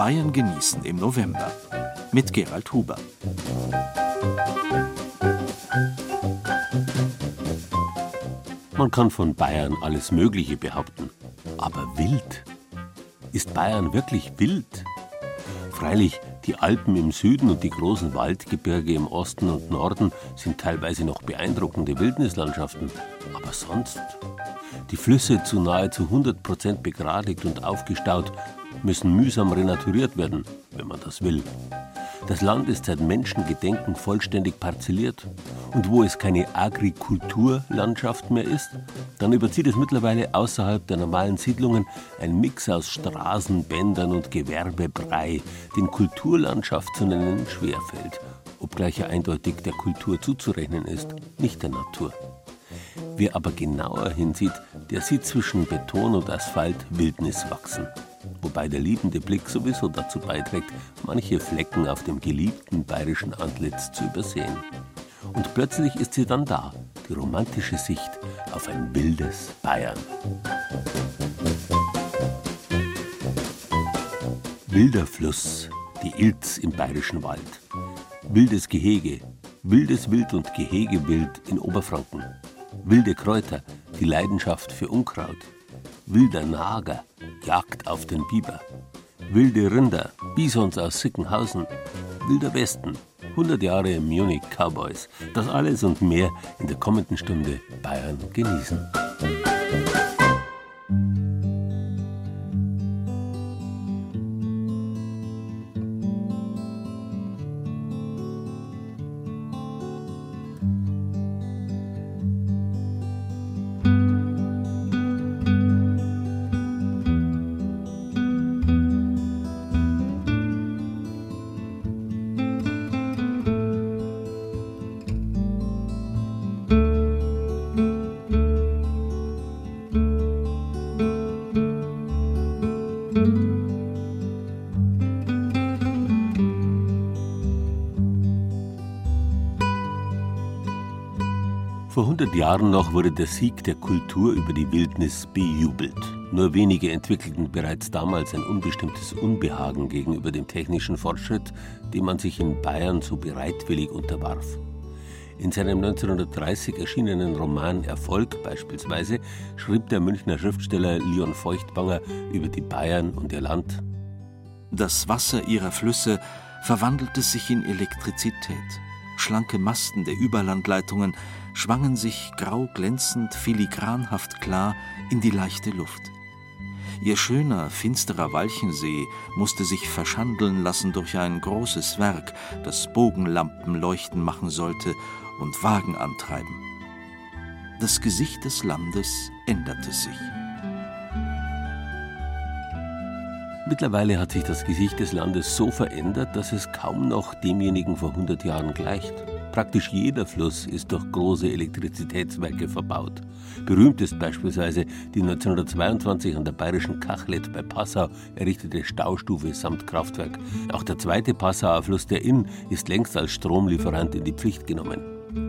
Bayern genießen im November. Mit Gerald Huber. Man kann von Bayern alles Mögliche behaupten. Aber wild? Ist Bayern wirklich wild? Freilich, die Alpen im Süden und die großen Waldgebirge im Osten und Norden sind teilweise noch beeindruckende Wildnislandschaften. Aber sonst? Die Flüsse zu nahezu 100 Prozent begradigt und aufgestaut müssen mühsam renaturiert werden, wenn man das will. Das Land ist seit Menschengedenken vollständig parzelliert. Und wo es keine Agrikulturlandschaft mehr ist, dann überzieht es mittlerweile außerhalb der normalen Siedlungen ein Mix aus Straßenbändern und Gewerbebrei, den Kulturlandschaft zu nennen schwerfällt, obgleich er eindeutig der Kultur zuzurechnen ist, nicht der Natur. Wer aber genauer hinsieht, der sieht zwischen Beton und Asphalt Wildnis wachsen wobei der liebende Blick sowieso dazu beiträgt, manche Flecken auf dem geliebten bayerischen Antlitz zu übersehen. Und plötzlich ist sie dann da, die romantische Sicht auf ein wildes Bayern. Wilder Fluss, die Ilz im bayerischen Wald. Wildes Gehege, wildes Wild und Gehegewild in Oberfranken. Wilde Kräuter, die Leidenschaft für Unkraut. Wilder Nager, Jagd auf den Biber. Wilde Rinder, Bisons aus Sickenhausen. Wilder Westen, 100 Jahre Munich Cowboys. Das alles und mehr in der kommenden Stunde Bayern genießen. Jahren noch wurde der Sieg der Kultur über die Wildnis bejubelt. Nur wenige entwickelten bereits damals ein unbestimmtes Unbehagen gegenüber dem technischen Fortschritt, dem man sich in Bayern so bereitwillig unterwarf. In seinem 1930 erschienenen Roman Erfolg beispielsweise schrieb der Münchner Schriftsteller Leon Feuchtwanger über die Bayern und ihr Land. Das Wasser ihrer Flüsse verwandelte sich in Elektrizität. Schlanke Masten der Überlandleitungen schwangen sich grau glänzend, filigranhaft klar in die leichte Luft. Ihr schöner, finsterer Walchensee musste sich verschandeln lassen durch ein großes Werk, das Bogenlampen leuchten machen sollte und Wagen antreiben. Das Gesicht des Landes änderte sich. Mittlerweile hat sich das Gesicht des Landes so verändert, dass es kaum noch demjenigen vor 100 Jahren gleicht. Praktisch jeder Fluss ist durch große Elektrizitätswerke verbaut. Berühmt ist beispielsweise die 1922 an der bayerischen Kachlet bei Passau errichtete Staustufe samt Kraftwerk. Auch der zweite Passauer Fluss der Inn ist längst als Stromlieferant in die Pflicht genommen.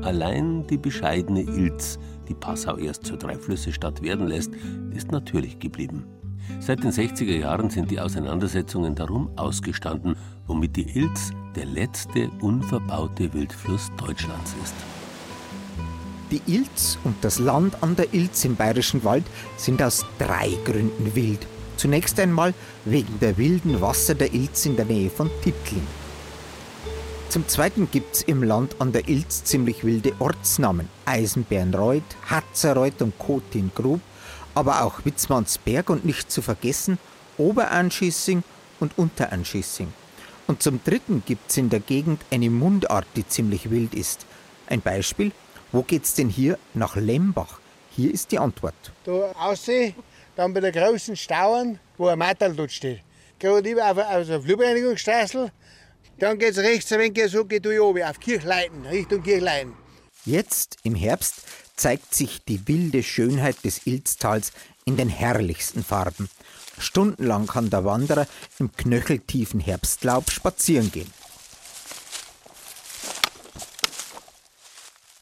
Allein die bescheidene Ilz, die Passau erst zur Dreiflüsse-Stadt werden lässt, ist natürlich geblieben. Seit den 60er Jahren sind die Auseinandersetzungen darum ausgestanden, womit die Ilz der letzte unverbaute Wildfluss Deutschlands ist. Die Ilz und das Land an der Ilz im Bayerischen Wald sind aus drei Gründen wild. Zunächst einmal wegen der wilden Wasser der Ilz in der Nähe von Tittling. Zum Zweiten gibt es im Land an der Ilz ziemlich wilde Ortsnamen. Eisenbärenreuth, Hatzerreuth und Kotingrub, aber auch Witzmannsberg und nicht zu vergessen Oberanschissing und Unteranschissing. Und zum Dritten gibt es in der Gegend eine Mundart, die ziemlich wild ist. Ein Beispiel, wo geht's denn hier nach Lembach? Hier ist die Antwort. Da aussehen, dann bei der großen Stauern, wo ein Matterl dort steht. Gerade über auf, auf der Flurbereinigungsstraße. Dann geht's rechts ein wenig so, geht durch oben auf Kirchleiten, Richtung Kirchleiten. Jetzt im Herbst zeigt sich die wilde Schönheit des Ilztals in den herrlichsten Farben. Stundenlang kann der Wanderer im knöcheltiefen Herbstlaub spazieren gehen.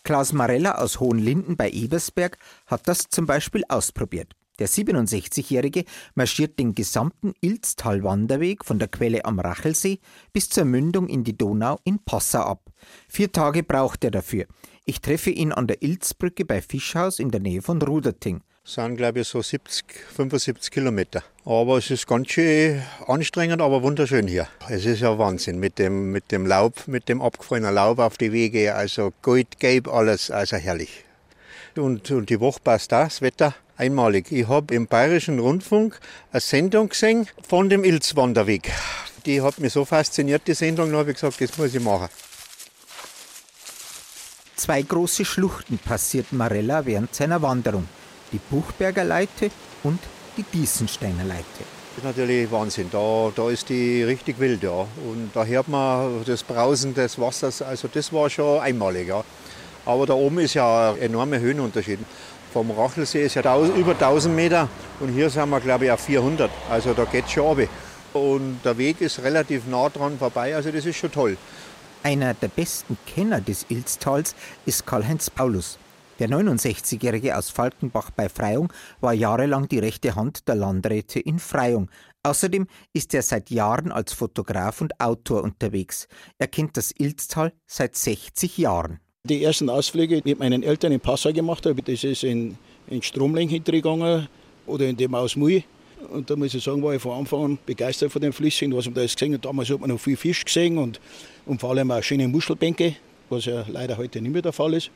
Klaus Marella aus Hohenlinden bei Ebersberg hat das zum Beispiel ausprobiert. Der 67-Jährige marschiert den gesamten Ilztal-Wanderweg von der Quelle am Rachelsee bis zur Mündung in die Donau in Passau ab. Vier Tage braucht er dafür. Ich treffe ihn an der Ilzbrücke bei Fischhaus in der Nähe von Ruderting. Das sind, glaube ich, so 70, 75 Kilometer. Aber es ist ganz schön anstrengend, aber wunderschön hier. Es ist ja Wahnsinn mit dem, mit dem Laub, mit dem abgefallenen Laub auf die Wege. Also goldgelb alles, also herrlich. Und, und die Woche passt da, das Wetter einmalig. Ich habe im Bayerischen Rundfunk eine Sendung gesehen von dem Ilzwanderweg. Die hat mich so fasziniert, die Sendung, da habe ich gesagt, das muss ich machen. Zwei große Schluchten passiert Marella während seiner Wanderung. Die Buchberger Leite und die Diesensteiner Leite. Das ist natürlich Wahnsinn. Da, da ist die richtig wild, ja. Und da hört man das Brausen des Wassers. Also das war schon einmalig, ja. Aber da oben ist ja ein enormer Höhenunterschied. Vom Rachelsee ist ja über 1000 Meter und hier sind wir, glaube ich, auf 400. Also da geht es schon runter. Und der Weg ist relativ nah dran vorbei, also das ist schon toll. Einer der besten Kenner des Ilztals ist Karl-Heinz Paulus. Der 69-Jährige aus Falkenbach bei Freyung war jahrelang die rechte Hand der Landräte in Freyung. Außerdem ist er seit Jahren als Fotograf und Autor unterwegs. Er kennt das Ilztal seit 60 Jahren. Die ersten Ausflüge mit meinen Eltern in Passau gemacht habe, das ist in, in Stromling hintergegangen oder in dem Ausmui. Und da muss ich sagen, war ich von Anfang an begeistert von den Flüssen, was man da gesehen hat. Damals hat man noch viel Fisch gesehen und, und vor allem auch schöne Muschelbänke, was ja leider heute nicht mehr der Fall ist.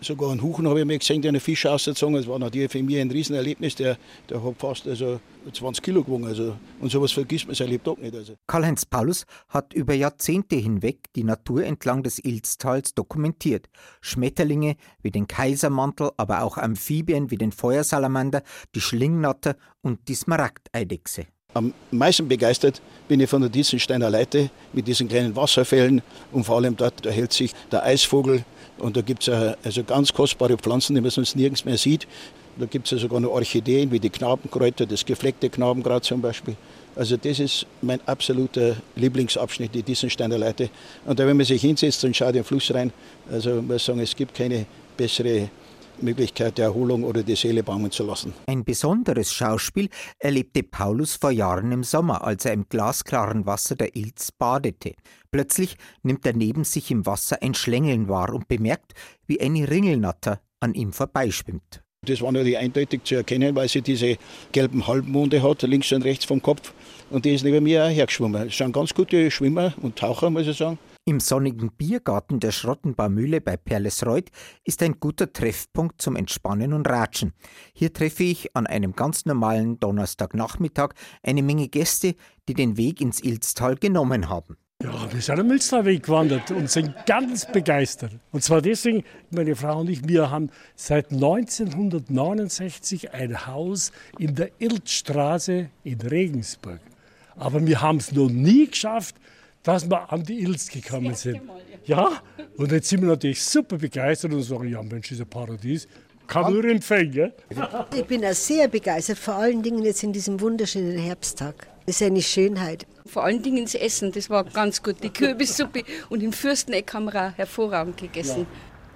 Sogar einen Huchen habe ich mir gesehen, der einen Fisch ausgezogen Das war natürlich für mich ein Riesenerlebnis. Der, der hat fast also 20 Kilo gewogen. Also, und sowas vergisst man sein Lebtag nicht. Also. Karl-Heinz Paulus hat über Jahrzehnte hinweg die Natur entlang des Ilztals dokumentiert. Schmetterlinge wie den Kaisermantel, aber auch Amphibien wie den Feuersalamander, die Schlingnatter und die Smaragdeidechse. Am meisten begeistert bin ich von der Diesensteiner Leite mit diesen kleinen Wasserfällen und vor allem dort da hält sich der Eisvogel und da gibt es also ganz kostbare Pflanzen, die man sonst nirgends mehr sieht. Da gibt es sogar noch Orchideen wie die Knabenkräuter, das gefleckte Knabenkraut zum Beispiel. Also das ist mein absoluter Lieblingsabschnitt, die Diesensteiner Leite. Und da, wenn man sich hinsetzt und schaut in den Fluss rein, also muss sagen, es gibt keine bessere Möglichkeit der Erholung oder die Seele baumen zu lassen. Ein besonderes Schauspiel erlebte Paulus vor Jahren im Sommer, als er im glasklaren Wasser der Ilz badete. Plötzlich nimmt er neben sich im Wasser ein Schlängeln wahr und bemerkt, wie eine Ringelnatter an ihm vorbeischwimmt. Das war natürlich eindeutig zu erkennen, weil sie diese gelben Halbmonde hat, links und rechts vom Kopf. Und die ist neben mir auch hergeschwommen. Das sind ganz gute Schwimmer und Taucher, muss ich sagen. Im sonnigen Biergarten der Schrottenbaumühle bei Perlesreuth ist ein guter Treffpunkt zum Entspannen und Ratschen. Hier treffe ich an einem ganz normalen Donnerstagnachmittag eine Menge Gäste, die den Weg ins Ilztal genommen haben. Ja, wir sind am Ilztalweg gewandert und sind ganz begeistert. Und zwar deswegen, meine Frau und ich, wir haben seit 1969 ein Haus in der Ilzstraße in Regensburg. Aber wir haben es noch nie geschafft, dass wir an die Ilz gekommen sind. Ja, und jetzt sind wir natürlich super begeistert und sagen, ja Mensch, ist ein Paradies. Kann nur empfehlen. Ich bin auch sehr begeistert, vor allen Dingen jetzt in diesem wunderschönen Herbsttag. Das ist eine Schönheit. Vor allen Dingen das Essen, das war ganz gut. Die Kürbissuppe und im Fürsteneck haben wir auch hervorragend gegessen.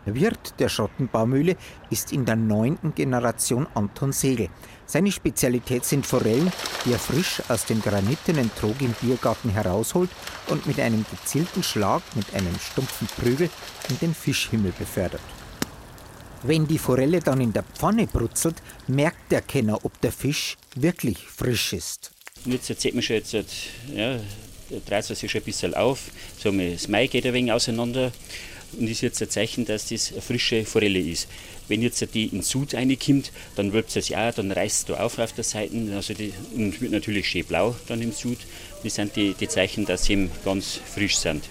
Der Wirt der Schottenbaumühle ist in der neunten Generation Anton Segel. Seine Spezialität sind Forellen, die er frisch aus dem granitenen Trog im Biergarten herausholt und mit einem gezielten Schlag mit einem stumpfen Prügel in den Fischhimmel befördert. Wenn die Forelle dann in der Pfanne brutzelt, merkt der Kenner, ob der Fisch wirklich frisch ist. Jetzt sieht man schon, jetzt, ja, dreht sich schon ein bisschen auf. So, das Mai geht ein wenig auseinander und ist jetzt ein Zeichen, dass das eine frische Forelle ist. Wenn jetzt die in Sud reinkommt, dann wölbt es ja, dann reißt es auf auf der Seite also die, und wird natürlich schön blau dann im Sud. Das sind die, die Zeichen, dass sie eben ganz frisch sind.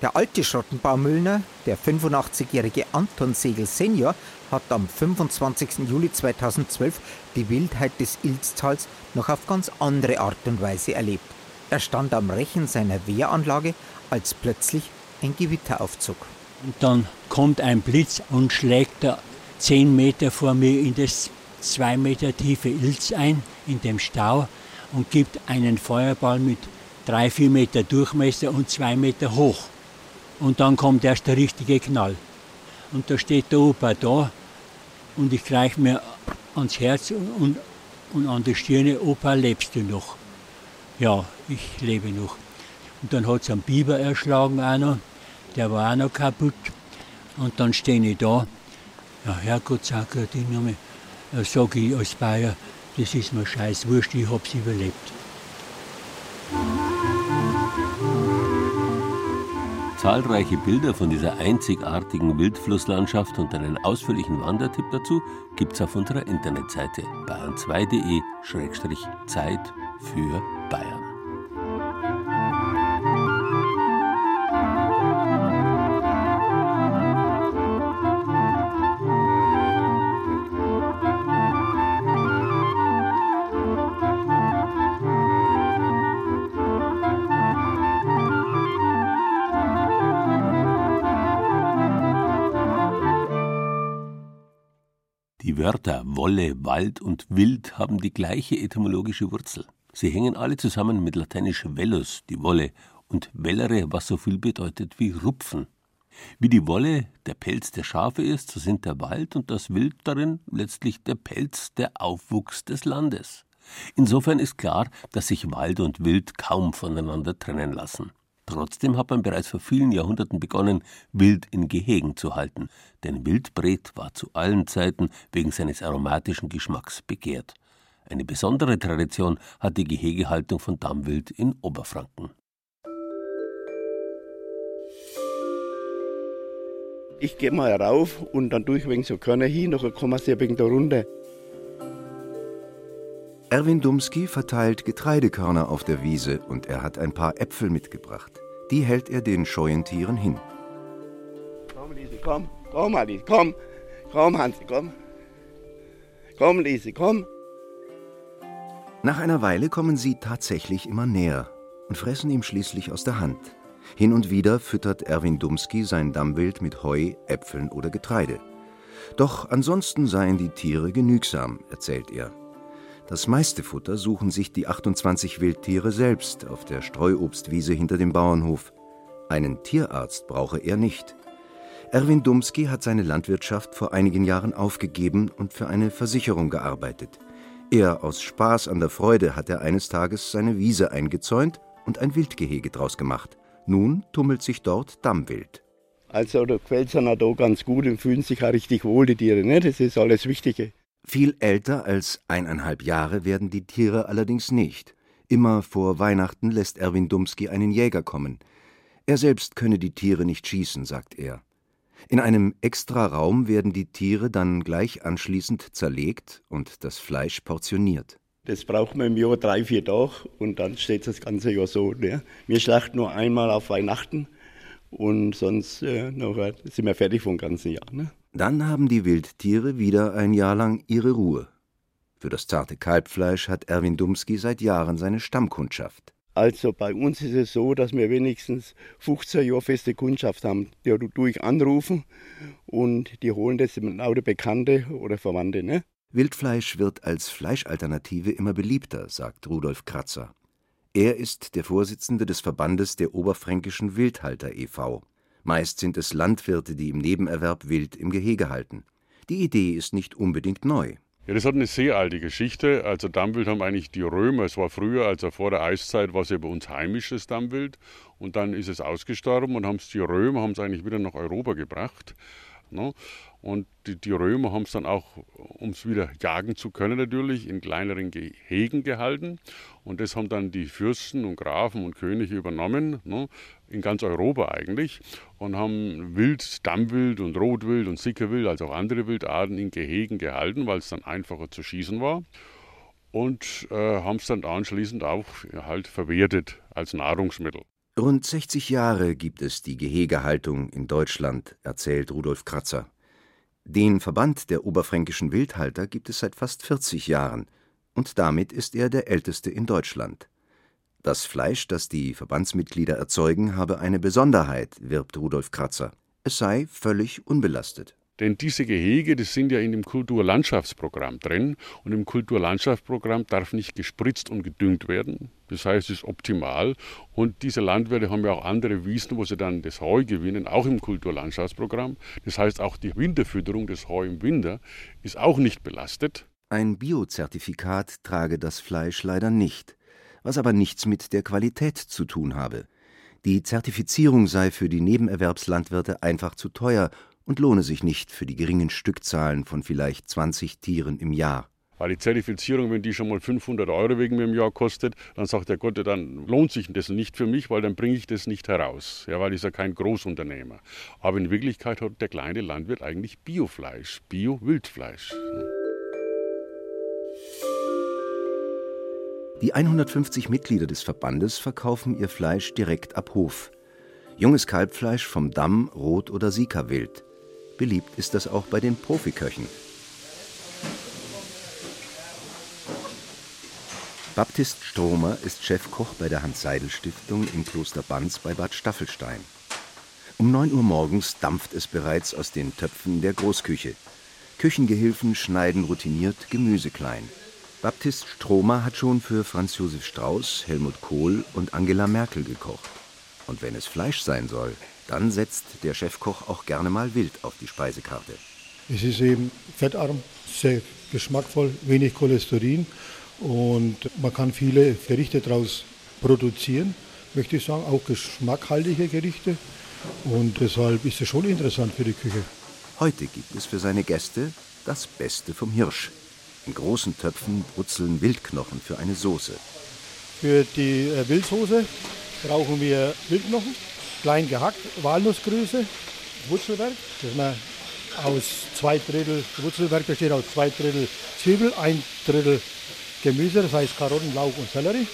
Der alte Schottenbaumüllner, der 85-jährige Anton Segel Senior, hat am 25. Juli 2012 die Wildheit des Ilztals noch auf ganz andere Art und Weise erlebt. Er stand am Rechen seiner Wehranlage, als plötzlich ein Gewitter aufzog. Und dann kommt ein Blitz und schlägt da zehn Meter vor mir in das zwei Meter tiefe Ilz ein, in dem Stau, und gibt einen Feuerball mit drei, vier Meter Durchmesser und zwei Meter hoch. Und dann kommt erst der richtige Knall. Und da steht der Opa da und ich greife mir ans Herz und, und an die Stirne, Opa, lebst du noch? Ja, ich lebe noch. Und dann hat es einen Biber erschlagen noch, der war auch noch kaputt. Und dann stehe ich da, ja Herrgott, sag ich nochmal, sage ich als Bayer, das ist mir scheiß wurscht, ich hab's überlebt. Zahlreiche Bilder von dieser einzigartigen Wildflusslandschaft und einen ausführlichen Wandertipp dazu gibt's auf unserer Internetseite bayern2.de-zeit für Bayern. Wörter Wolle, Wald und Wild haben die gleiche etymologische Wurzel. Sie hängen alle zusammen mit lateinisch vellus, die Wolle, und vellere, was so viel bedeutet wie Rupfen. Wie die Wolle der Pelz der Schafe ist, so sind der Wald und das Wild darin letztlich der Pelz, der Aufwuchs des Landes. Insofern ist klar, dass sich Wald und Wild kaum voneinander trennen lassen. Trotzdem hat man bereits vor vielen Jahrhunderten begonnen, Wild in Gehegen zu halten, denn Wildbret war zu allen Zeiten wegen seines aromatischen Geschmacks begehrt. Eine besondere Tradition hat die Gehegehaltung von Dammwild in Oberfranken. Ich gehe mal rauf und dann tue ich wegen so Körner hin, nachher kommen sie wegen der Runde. Erwin Dumski verteilt Getreidekörner auf der Wiese und er hat ein paar Äpfel mitgebracht. Die hält er den scheuen Tieren hin. Komm, Lise, komm. Komm, Alice, komm. Komm, Hansi, komm. Komm, Lise, komm. Nach einer Weile kommen sie tatsächlich immer näher und fressen ihm schließlich aus der Hand. Hin und wieder füttert Erwin Dumski sein Dammwild mit Heu, Äpfeln oder Getreide. Doch ansonsten seien die Tiere genügsam, erzählt er. Das meiste Futter suchen sich die 28 Wildtiere selbst auf der Streuobstwiese hinter dem Bauernhof. Einen Tierarzt brauche er nicht. Erwin Dumski hat seine Landwirtschaft vor einigen Jahren aufgegeben und für eine Versicherung gearbeitet. Er aus Spaß an der Freude hat er eines Tages seine Wiese eingezäunt und ein Wildgehege draus gemacht. Nun tummelt sich dort Dammwild. Also da gefällt es da ganz gut und fühlen sich auch richtig wohl, die Tiere. Ne? Das ist alles Wichtige. Viel älter als eineinhalb Jahre werden die Tiere allerdings nicht. Immer vor Weihnachten lässt Erwin Dumski einen Jäger kommen. Er selbst könne die Tiere nicht schießen, sagt er. In einem Extraraum werden die Tiere dann gleich anschließend zerlegt und das Fleisch portioniert. Das braucht man im Jahr drei, vier Tage und dann steht das ganze Jahr so. Ne? Wir schlachten nur einmal auf Weihnachten und sonst äh, sind wir fertig vom ganzen Jahr. Ne? Dann haben die Wildtiere wieder ein Jahr lang ihre Ruhe. Für das zarte Kalbfleisch hat Erwin Dumski seit Jahren seine Stammkundschaft. Also bei uns ist es so, dass wir wenigstens 15 Jahre feste Kundschaft haben. Die tue ich anrufen und die holen das mit lauter Bekannte oder Verwandte. Ne? Wildfleisch wird als Fleischalternative immer beliebter, sagt Rudolf Kratzer. Er ist der Vorsitzende des Verbandes der Oberfränkischen Wildhalter e.V. Meist sind es Landwirte, die im Nebenerwerb Wild im Gehege halten. Die Idee ist nicht unbedingt neu. Ja, das hat eine sehr alte Geschichte. Also Dammwild haben eigentlich die Römer, es war früher, also vor der Eiszeit, war es ja bei uns heimisches Dammwild. Und dann ist es ausgestorben und haben es die Römer haben es eigentlich wieder nach Europa gebracht. Ne? Und die, die Römer haben es dann auch, um es wieder jagen zu können, natürlich in kleineren Gehegen gehalten. Und das haben dann die Fürsten und Grafen und Könige übernommen, ne? in ganz Europa eigentlich, und haben Wild, Dammwild und Rotwild und Sickerwild, also auch andere Wildarten in Gehegen gehalten, weil es dann einfacher zu schießen war. Und äh, haben es dann anschließend auch halt verwertet als Nahrungsmittel. Rund 60 Jahre gibt es die Gehegehaltung in Deutschland, erzählt Rudolf Kratzer. Den Verband der oberfränkischen Wildhalter gibt es seit fast 40 Jahren, und damit ist er der älteste in Deutschland. Das Fleisch, das die Verbandsmitglieder erzeugen, habe eine Besonderheit, wirbt Rudolf Kratzer. Es sei völlig unbelastet. Denn diese Gehege, das sind ja in dem Kulturlandschaftsprogramm drin. Und im Kulturlandschaftsprogramm darf nicht gespritzt und gedüngt werden. Das heißt, es ist optimal. Und diese Landwirte haben ja auch andere Wiesen, wo sie dann das Heu gewinnen, auch im Kulturlandschaftsprogramm. Das heißt, auch die Winterfütterung des Heu im Winter ist auch nicht belastet. Ein Biozertifikat trage das Fleisch leider nicht, was aber nichts mit der Qualität zu tun habe. Die Zertifizierung sei für die Nebenerwerbslandwirte einfach zu teuer und lohne sich nicht für die geringen Stückzahlen von vielleicht 20 Tieren im Jahr. Weil die Zertifizierung, wenn die schon mal 500 Euro wegen mir im Jahr kostet, dann sagt der Gott, dann lohnt sich das nicht für mich, weil dann bringe ich das nicht heraus. Ja, weil ich ja kein Großunternehmer. Aber in Wirklichkeit hat der kleine Landwirt eigentlich Biofleisch, Bio-Wildfleisch. Die 150 Mitglieder des Verbandes verkaufen ihr Fleisch direkt ab Hof. Junges Kalbfleisch vom Damm, Rot- oder Sika-Wild. Beliebt ist das auch bei den Profiköchen. Baptist Stromer ist Chefkoch bei der Hans-Seidel-Stiftung im Kloster Banz bei Bad Staffelstein. Um 9 Uhr morgens dampft es bereits aus den Töpfen der Großküche. Küchengehilfen schneiden routiniert Gemüse klein. Baptist Stromer hat schon für Franz Josef Strauß, Helmut Kohl und Angela Merkel gekocht. Und wenn es Fleisch sein soll, dann setzt der Chefkoch auch gerne mal Wild auf die Speisekarte. Es ist eben fettarm, sehr geschmackvoll, wenig Cholesterin und man kann viele Gerichte daraus produzieren, möchte ich sagen, auch geschmackhaltige Gerichte. Und deshalb ist es schon interessant für die Küche. Heute gibt es für seine Gäste das Beste vom Hirsch. In großen Töpfen brutzeln Wildknochen für eine Soße. Für die äh, Wildsoße brauchen wir Wildknochen, klein gehackt, Walnussgröße, Wurzelwerk, das man aus zwei Drittel, Wurzelwerk besteht aus zwei Drittel Zwiebel, ein Drittel Gemüse, das heißt Karotten, Lauch und Sellerie.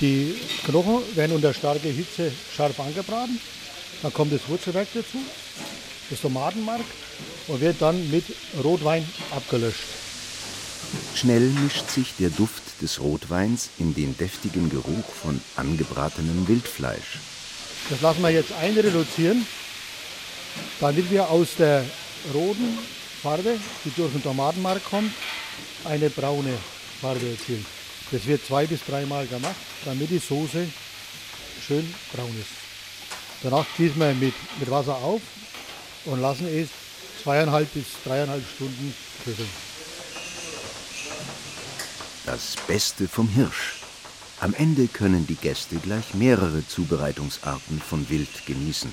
Die Knochen werden unter starker Hitze scharf angebraten. Dann kommt das Wurzelwerk dazu, das Tomatenmark und wird dann mit Rotwein abgelöscht. Schnell mischt sich der Duft des Rotweins in den deftigen Geruch von angebratenem Wildfleisch. Das lassen wir jetzt einreduzieren, damit wir aus der roten Farbe, die durch den Tomatenmark kommt, eine braune Farbe erzielen. Das wird zwei bis dreimal gemacht, damit die Soße schön braun ist. Danach gießen wir mit, mit Wasser auf und lassen es zweieinhalb bis dreieinhalb Stunden köcheln. Das Beste vom Hirsch. Am Ende können die Gäste gleich mehrere Zubereitungsarten von Wild genießen.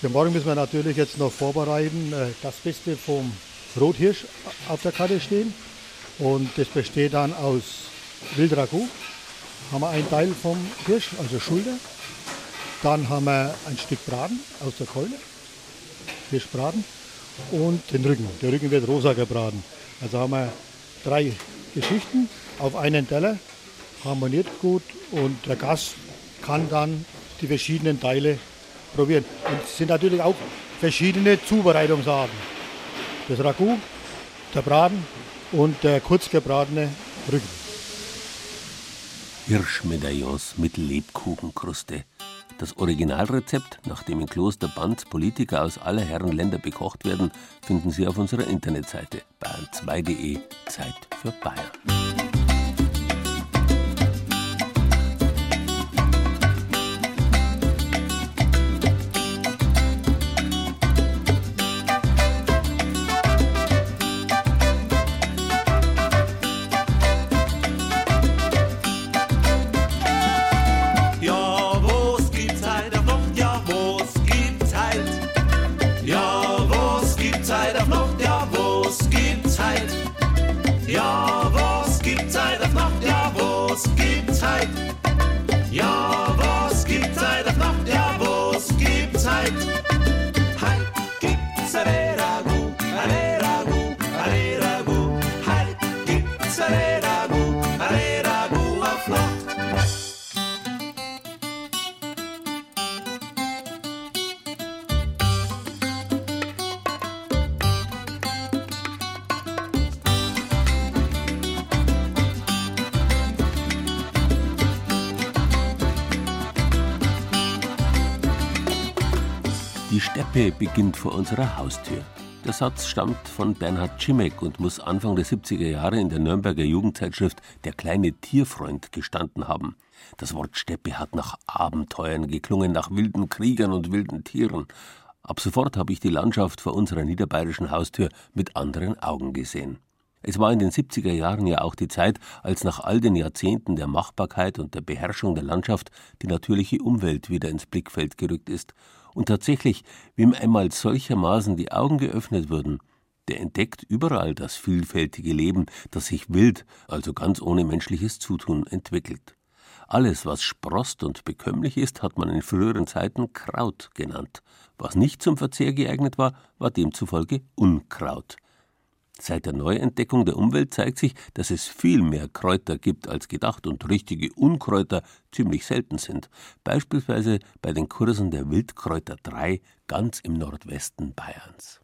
Für morgen müssen wir natürlich jetzt noch vorbereiten. äh, Das Beste vom Rothirsch auf der Karte stehen. Und das besteht dann aus Wildragout. Haben wir einen Teil vom Hirsch, also Schulter. Dann haben wir ein Stück Braten aus der Keule, Hirschbraten. Und den Rücken. Der Rücken wird rosa gebraten. Also haben wir drei Geschichten auf einen Teller, harmoniert gut und der Gast kann dann die verschiedenen Teile probieren. Und es sind natürlich auch verschiedene Zubereitungsarten. Das Ragout, der Braten und der kurz gebratene Rücken. Hirschmedaillons mit Lebkuchenkruste. Das Originalrezept, nach dem in Kloster Banz Politiker aus aller Herren Länder bekocht werden, finden Sie auf unserer Internetseite bayern2.de Zeit für Bayern. Die Steppe beginnt vor unserer Haustür. Der Satz stammt von Bernhard Schimek und muss Anfang der 70er Jahre in der Nürnberger Jugendzeitschrift Der kleine Tierfreund gestanden haben. Das Wort Steppe hat nach Abenteuern geklungen, nach wilden Kriegern und wilden Tieren. Ab sofort habe ich die Landschaft vor unserer niederbayerischen Haustür mit anderen Augen gesehen. Es war in den 70er Jahren ja auch die Zeit, als nach all den Jahrzehnten der Machbarkeit und der Beherrschung der Landschaft die natürliche Umwelt wieder ins Blickfeld gerückt ist. Und tatsächlich, wem einmal solchermaßen die Augen geöffnet wurden, der entdeckt überall das vielfältige Leben, das sich wild, also ganz ohne menschliches Zutun, entwickelt. Alles, was sprost und bekömmlich ist, hat man in früheren Zeiten Kraut genannt. Was nicht zum Verzehr geeignet war, war demzufolge Unkraut. Seit der Neuentdeckung der Umwelt zeigt sich, dass es viel mehr Kräuter gibt als gedacht und richtige Unkräuter ziemlich selten sind. Beispielsweise bei den Kursen der Wildkräuter 3 ganz im Nordwesten Bayerns.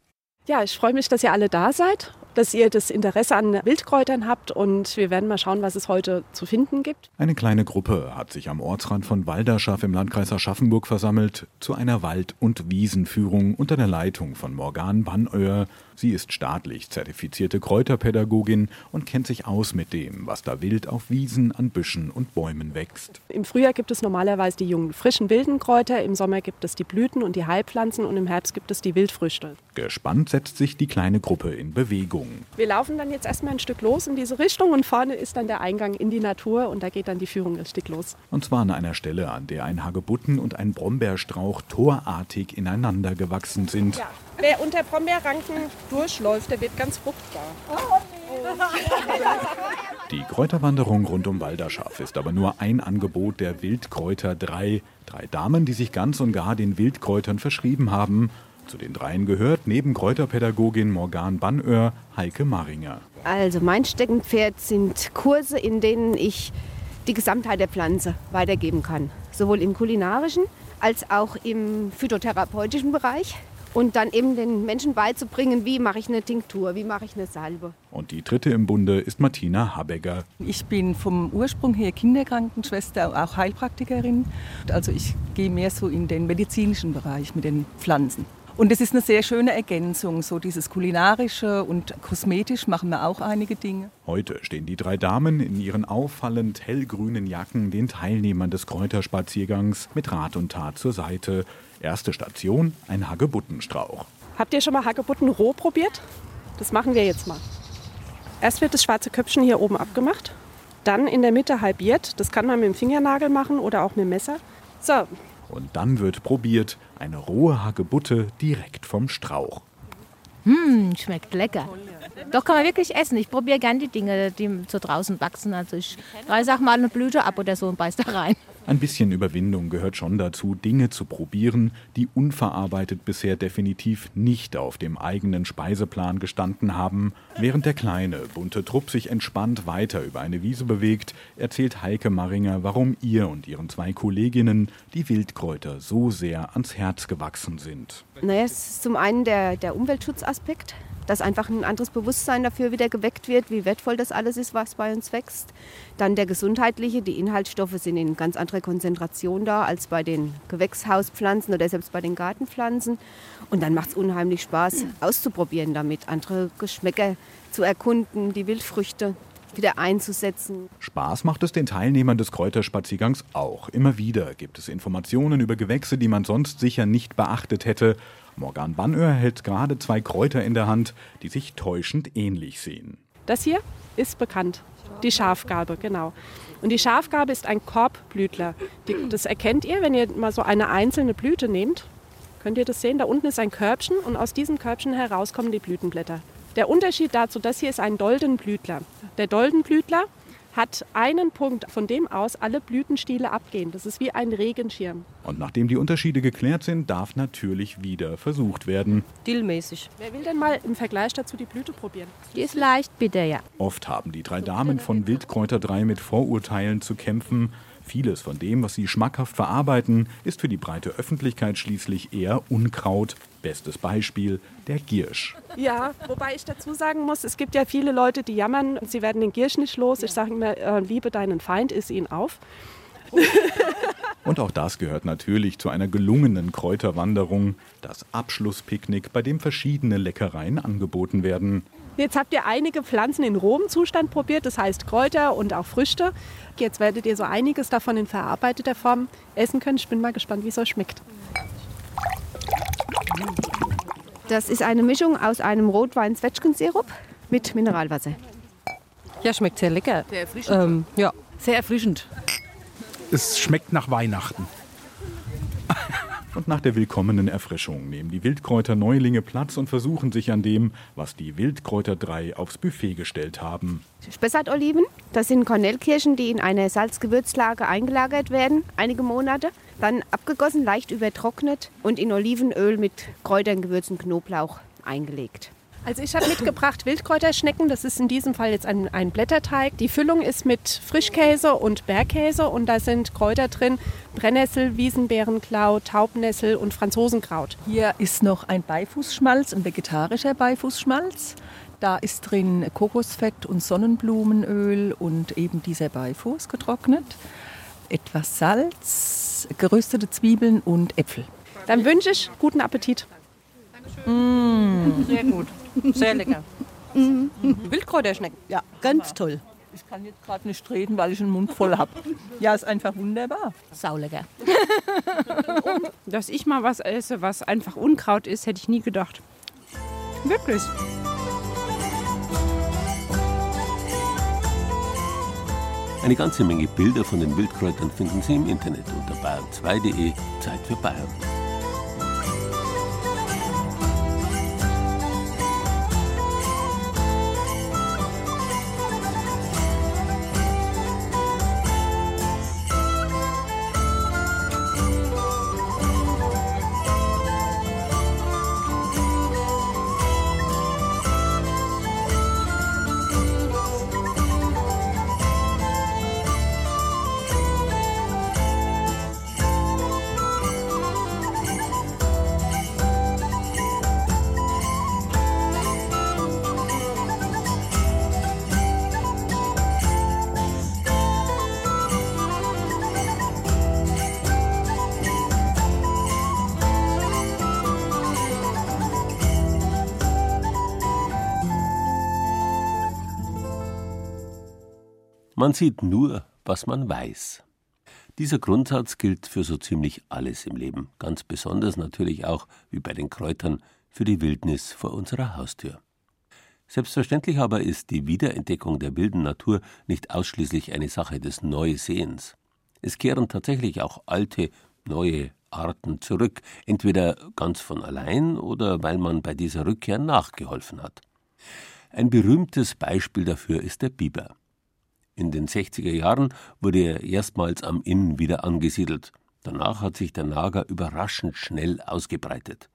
Ja, ich freue mich, dass ihr alle da seid, dass ihr das Interesse an Wildkräutern habt und wir werden mal schauen, was es heute zu finden gibt. Eine kleine Gruppe hat sich am Ortsrand von Walderschaff im Landkreis Aschaffenburg versammelt zu einer Wald- und Wiesenführung unter der Leitung von Morgan Bannöhr. Sie ist staatlich zertifizierte Kräuterpädagogin und kennt sich aus mit dem, was da wild auf Wiesen, an Büschen und Bäumen wächst. Im Frühjahr gibt es normalerweise die jungen, frischen, wilden Kräuter, im Sommer gibt es die Blüten und die Heilpflanzen und im Herbst gibt es die Wildfrüchte. Gespannt setzt sich die kleine Gruppe in Bewegung. Wir laufen dann jetzt erstmal ein Stück los in diese Richtung und vorne ist dann der Eingang in die Natur und da geht dann die Führung richtig los. Und zwar an einer Stelle, an der ein Hagebutten und ein Brombeerstrauch torartig ineinander gewachsen sind. Ja. Wer unter Brombeerranken durchläuft, der wird ganz fruchtbar. Die Kräuterwanderung rund um Walderschaff ist aber nur ein Angebot der Wildkräuter 3. Drei Damen, die sich ganz und gar den Wildkräutern verschrieben haben. Zu den dreien gehört neben Kräuterpädagogin Morgan Bannöhr Heike Maringer. Also mein Steckenpferd sind Kurse, in denen ich die Gesamtheit der Pflanze weitergeben kann. Sowohl im kulinarischen als auch im phytotherapeutischen Bereich. Und dann eben den Menschen beizubringen, wie mache ich eine Tinktur, wie mache ich eine Salbe. Und die dritte im Bunde ist Martina Habegger. Ich bin vom Ursprung her Kinderkrankenschwester, auch Heilpraktikerin. Also ich gehe mehr so in den medizinischen Bereich mit den Pflanzen. Und es ist eine sehr schöne Ergänzung, so dieses kulinarische und kosmetisch machen wir auch einige Dinge. Heute stehen die drei Damen in ihren auffallend hellgrünen Jacken den Teilnehmern des Kräuterspaziergangs mit Rat und Tat zur Seite. Erste Station, ein Hagebuttenstrauch. Habt ihr schon mal Hagebutten roh probiert? Das machen wir jetzt mal. Erst wird das schwarze Köpfchen hier oben abgemacht, dann in der Mitte halbiert. Das kann man mit dem Fingernagel machen oder auch mit dem Messer. So, Und dann wird probiert, eine rohe Hagebutte direkt vom Strauch. Hm, schmeckt lecker. Doch kann man wirklich essen. Ich probiere gern die Dinge, die so draußen wachsen. Also ich reiße auch mal eine Blüte ab oder so und beiß da rein. Ein bisschen Überwindung gehört schon dazu, Dinge zu probieren, die unverarbeitet bisher definitiv nicht auf dem eigenen Speiseplan gestanden haben. Während der kleine, bunte Trupp sich entspannt weiter über eine Wiese bewegt, erzählt Heike Maringer, warum ihr und ihren zwei Kolleginnen die Wildkräuter so sehr ans Herz gewachsen sind. Naja, es ist zum einen der, der Umweltschutzaspekt, dass einfach ein anderes Bewusstsein dafür wieder geweckt wird, wie wertvoll das alles ist, was bei uns wächst. Dann der gesundheitliche, die Inhaltsstoffe sind in ganz anderer Konzentration da als bei den Gewächshauspflanzen oder selbst bei den Gartenpflanzen. Und dann macht es unheimlich Spaß, auszuprobieren damit, andere Geschmäcker zu erkunden, die Wildfrüchte wieder einzusetzen. Spaß macht es den Teilnehmern des Kräuterspaziergangs auch. Immer wieder gibt es Informationen über Gewächse, die man sonst sicher nicht beachtet hätte. Morgan Bannöhr hält gerade zwei Kräuter in der Hand, die sich täuschend ähnlich sehen. Das hier ist bekannt. Die Schafgarbe, genau. Und die Schafgarbe ist ein Korbblütler. Die, das erkennt ihr, wenn ihr mal so eine einzelne Blüte nehmt. Könnt ihr das sehen? Da unten ist ein Körbchen und aus diesem Körbchen heraus kommen die Blütenblätter. Der Unterschied dazu, das hier ist ein Doldenblütler. Der Doldenblütler hat einen Punkt, von dem aus alle Blütenstiele abgehen. Das ist wie ein Regenschirm. Und nachdem die Unterschiede geklärt sind, darf natürlich wieder versucht werden. Dillmäßig. Wer will denn mal im Vergleich dazu die Blüte probieren? Die ist leicht bitter, ja. Oft haben die drei Damen von Wildkräuter 3 mit Vorurteilen zu kämpfen. Vieles von dem, was sie schmackhaft verarbeiten, ist für die breite Öffentlichkeit schließlich eher Unkraut. Bestes Beispiel der Giersch. Ja, wobei ich dazu sagen muss, es gibt ja viele Leute, die jammern, sie werden den Giersch nicht los. Ich sage immer, äh, liebe deinen Feind, iss ihn auf. Und auch das gehört natürlich zu einer gelungenen Kräuterwanderung, das Abschlusspicknick, bei dem verschiedene Leckereien angeboten werden. Jetzt habt ihr einige Pflanzen in rohem Zustand probiert, das heißt Kräuter und auch Früchte. Jetzt werdet ihr so einiges davon in verarbeiteter Form essen können. Ich bin mal gespannt, wie es euch schmeckt. Das ist eine Mischung aus einem Rotwein-Zwetschgensirup mit Mineralwasser. Ja, schmeckt sehr lecker. Sehr erfrischend. Ähm, ja, sehr erfrischend. Es schmeckt nach Weihnachten. Und nach der willkommenen Erfrischung nehmen die Wildkräuter-Neulinge Platz und versuchen sich an dem, was die Wildkräuter 3 aufs Buffet gestellt haben. Spessartoliven, das sind Kornellkirschen, die in eine Salzgewürzlage eingelagert werden, einige Monate. Dann abgegossen, leicht übertrocknet und in Olivenöl mit Kräutern, Gewürzen, Knoblauch eingelegt. Also ich habe mitgebracht Wildkräuterschnecken. Das ist in diesem Fall jetzt ein, ein Blätterteig. Die Füllung ist mit Frischkäse und Bergkäse und da sind Kräuter drin. Brennnessel, Wiesenbeerenklau, Taubnessel und Franzosenkraut. Hier ist noch ein Beifußschmalz, ein vegetarischer Beifußschmalz. Da ist drin Kokosfett und Sonnenblumenöl und eben dieser Beifuß getrocknet. Etwas Salz, geröstete Zwiebeln und Äpfel. Dann wünsche ich guten Appetit. Mmh, sehr gut. Sehr lecker. Mhm. Wildkräuterschnecken. Ja, ganz toll. Ich kann jetzt gerade nicht reden, weil ich einen Mund voll habe. Ja, ist einfach wunderbar. Saulecker. Dass ich mal was esse, was einfach Unkraut ist, hätte ich nie gedacht. Wirklich. Eine ganze Menge Bilder von den Wildkräutern finden Sie im Internet unter bayern2.de Zeit für Bayern. Sieht nur, was man weiß. Dieser Grundsatz gilt für so ziemlich alles im Leben, ganz besonders natürlich auch, wie bei den Kräutern, für die Wildnis vor unserer Haustür. Selbstverständlich aber ist die Wiederentdeckung der wilden Natur nicht ausschließlich eine Sache des Neusehens. Es kehren tatsächlich auch alte, neue Arten zurück, entweder ganz von allein oder weil man bei dieser Rückkehr nachgeholfen hat. Ein berühmtes Beispiel dafür ist der Biber. In den 60er Jahren wurde er erstmals am Inn wieder angesiedelt. Danach hat sich der Nager überraschend schnell ausgebreitet.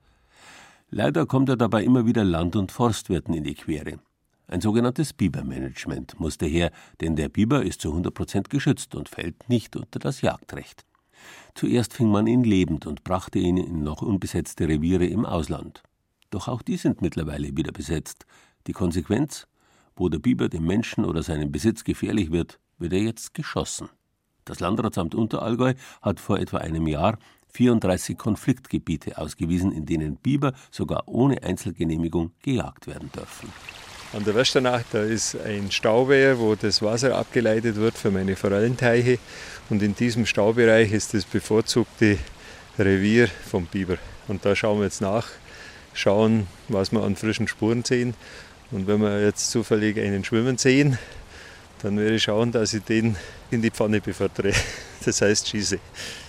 Leider kommt er dabei immer wieder Land- und Forstwirten in die Quere. Ein sogenanntes Bibermanagement musste her, denn der Biber ist zu 100 Prozent geschützt und fällt nicht unter das Jagdrecht. Zuerst fing man ihn lebend und brachte ihn in noch unbesetzte Reviere im Ausland. Doch auch die sind mittlerweile wieder besetzt. Die Konsequenz? Wo der Biber dem Menschen oder seinem Besitz gefährlich wird, wird er jetzt geschossen. Das Landratsamt Unterallgäu hat vor etwa einem Jahr 34 Konfliktgebiete ausgewiesen, in denen Biber sogar ohne Einzelgenehmigung gejagt werden dürfen. An der Westernach, da ist ein Stauwehr, wo das Wasser abgeleitet wird für meine Forellenteiche. Und in diesem Staubereich ist das bevorzugte Revier vom Biber. Und da schauen wir jetzt nach, schauen, was wir an frischen Spuren sehen. Und wenn wir jetzt zufällig einen schwimmen sehen, dann werde ich schauen, dass ich den in die Pfanne befördere. Das heißt, schieße.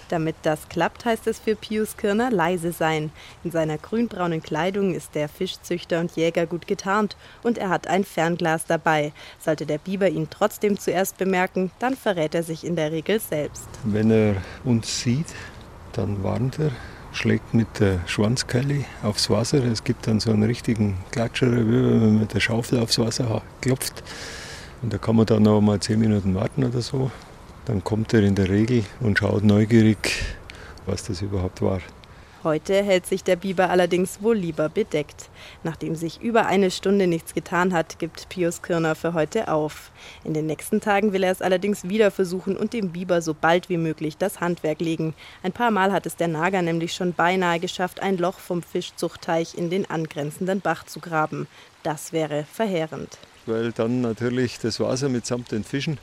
Damit das klappt, heißt es für Pius Kirner leise sein. In seiner grünbraunen Kleidung ist der Fischzüchter und Jäger gut getarnt und er hat ein Fernglas dabei. Sollte der Biber ihn trotzdem zuerst bemerken, dann verrät er sich in der Regel selbst. Wenn er uns sieht, dann warnt er, schlägt mit der Schwanzkeile aufs Wasser. Es gibt dann so einen richtigen Klatscher, wenn man mit der Schaufel aufs Wasser klopft. Und da kann man dann noch mal zehn Minuten warten oder so. Dann kommt er in der Regel und schaut neugierig, was das überhaupt war. Heute hält sich der Biber allerdings wohl lieber bedeckt. Nachdem sich über eine Stunde nichts getan hat, gibt Pius Kirner für heute auf. In den nächsten Tagen will er es allerdings wieder versuchen und dem Biber so bald wie möglich das Handwerk legen. Ein paar Mal hat es der Nager nämlich schon beinahe geschafft, ein Loch vom Fischzuchtteich in den angrenzenden Bach zu graben. Das wäre verheerend. Weil dann natürlich das Wasser mitsamt den Fischen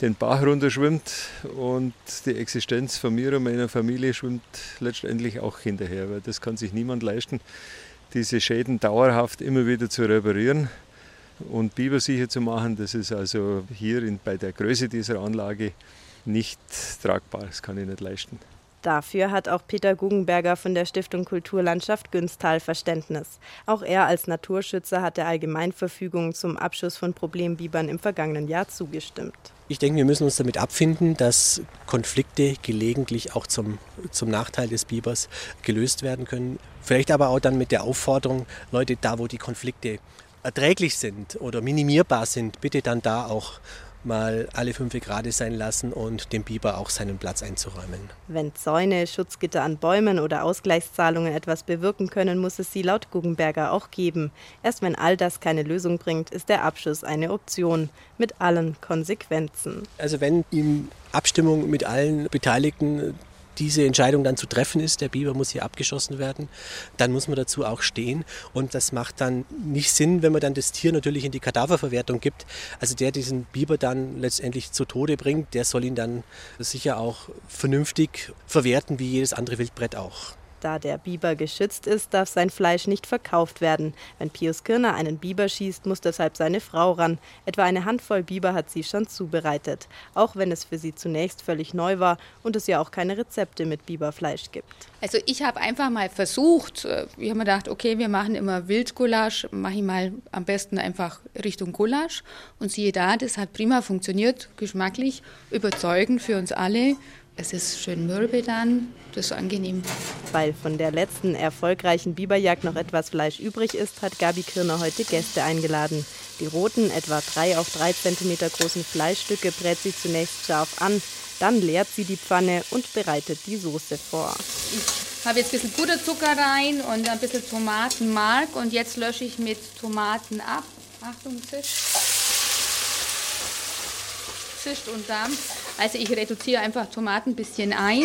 den Bach runterschwimmt und die Existenz von mir und meiner Familie schwimmt letztendlich auch hinterher, weil das kann sich niemand leisten, diese Schäden dauerhaft immer wieder zu reparieren und bibersicher zu machen. Das ist also hier in, bei der Größe dieser Anlage nicht tragbar, das kann ich nicht leisten. Dafür hat auch Peter Guggenberger von der Stiftung Kulturlandschaft Günstal Verständnis. Auch er als Naturschützer hat der Allgemeinverfügung zum Abschuss von Problembibern im vergangenen Jahr zugestimmt. Ich denke, wir müssen uns damit abfinden, dass Konflikte gelegentlich auch zum, zum Nachteil des Bibers gelöst werden können. Vielleicht aber auch dann mit der Aufforderung, Leute, da wo die Konflikte erträglich sind oder minimierbar sind, bitte dann da auch mal alle fünf Grad sein lassen und dem Biber auch seinen Platz einzuräumen. Wenn Zäune, Schutzgitter an Bäumen oder Ausgleichszahlungen etwas bewirken können, muss es sie laut Guggenberger auch geben. Erst wenn all das keine Lösung bringt, ist der Abschuss eine Option mit allen Konsequenzen. Also wenn in Abstimmung mit allen Beteiligten diese Entscheidung dann zu treffen ist, der Biber muss hier abgeschossen werden, dann muss man dazu auch stehen. Und das macht dann nicht Sinn, wenn man dann das Tier natürlich in die Kadaververwertung gibt. Also der diesen Biber dann letztendlich zu Tode bringt, der soll ihn dann sicher auch vernünftig verwerten, wie jedes andere Wildbrett auch. Da der Biber geschützt ist, darf sein Fleisch nicht verkauft werden. Wenn Pius Kirner einen Biber schießt, muss deshalb seine Frau ran. Etwa eine Handvoll Biber hat sie schon zubereitet. Auch wenn es für sie zunächst völlig neu war und es ja auch keine Rezepte mit Biberfleisch gibt. Also ich habe einfach mal versucht, äh, ich habe mir gedacht, okay, wir machen immer Wildgulasch, mache ich mal am besten einfach Richtung Gulasch. Und siehe da, das hat prima funktioniert, geschmacklich, überzeugend für uns alle. Es ist schön mürbe dann, das ist angenehm. Weil von der letzten erfolgreichen Biberjagd noch etwas Fleisch übrig ist, hat Gabi Kirner heute Gäste eingeladen. Die roten, etwa drei auf drei Zentimeter großen Fleischstücke brät sie zunächst scharf an, dann leert sie die Pfanne und bereitet die Soße vor. Ich habe jetzt ein bisschen Puderzucker rein und ein bisschen Tomatenmark und jetzt lösche ich mit Tomaten ab. Achtung, zischt. Zischt und Dampf. Also ich reduziere einfach Tomaten ein bisschen ein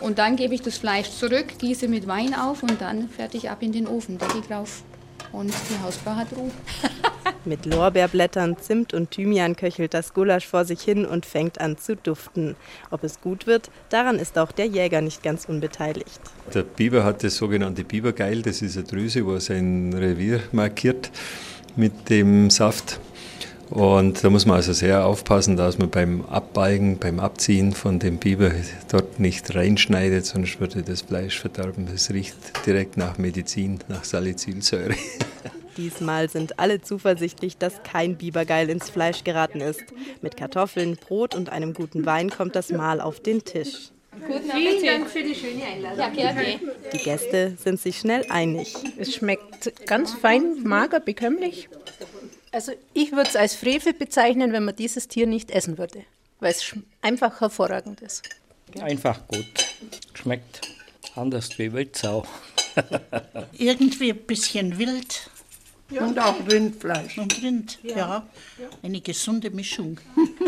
und dann gebe ich das Fleisch zurück, gieße mit Wein auf und dann fertig ab in den Ofen, Deckel drauf. Und die Hausfrau hat Ruhe. Mit Lorbeerblättern, Zimt und Thymian köchelt das Gulasch vor sich hin und fängt an zu duften. Ob es gut wird, daran ist auch der Jäger nicht ganz unbeteiligt. Der Biber hat das sogenannte Bibergeil, das ist eine Drüse, wo sein Revier markiert mit dem Saft. Und da muss man also sehr aufpassen, dass man beim Abbalgen, beim Abziehen von dem Biber dort nicht reinschneidet, sonst würde das Fleisch verderben. Es riecht direkt nach Medizin, nach Salicylsäure. Diesmal sind alle zuversichtlich, dass kein Bibergeil ins Fleisch geraten ist. Mit Kartoffeln, Brot und einem guten Wein kommt das Mahl auf den Tisch. Guten Vielen Dank für die schöne Einladung. Ja. Die Gäste sind sich schnell einig. Es schmeckt ganz fein, mager, bekömmlich. Also ich würde es als Frevel bezeichnen, wenn man dieses Tier nicht essen würde, weil es einfach hervorragend ist. Einfach gut. Schmeckt anders wie Wildsau. Irgendwie ein bisschen wild. Ja. Und auch Rindfleisch. Und Rind, ja. ja. Eine gesunde Mischung.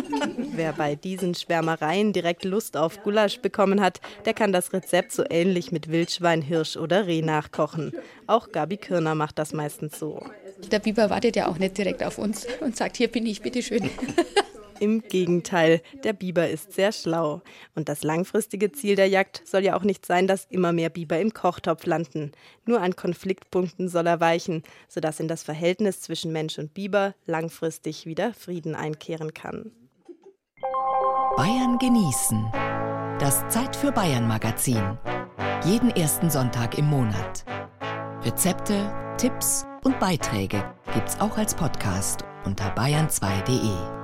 Wer bei diesen Schwärmereien direkt Lust auf Gulasch bekommen hat, der kann das Rezept so ähnlich mit Wildschwein, Hirsch oder Reh nachkochen. Auch Gabi Kirner macht das meistens so. Der Biber wartet ja auch nicht direkt auf uns und sagt, hier bin ich, bitteschön. Im Gegenteil, der Biber ist sehr schlau. Und das langfristige Ziel der Jagd soll ja auch nicht sein, dass immer mehr Biber im Kochtopf landen. Nur an Konfliktpunkten soll er weichen, sodass in das Verhältnis zwischen Mensch und Biber langfristig wieder Frieden einkehren kann. Bayern genießen. Das Zeit für Bayern Magazin. Jeden ersten Sonntag im Monat. Rezepte, Tipps und Beiträge gibt's auch als Podcast unter bayern2.de.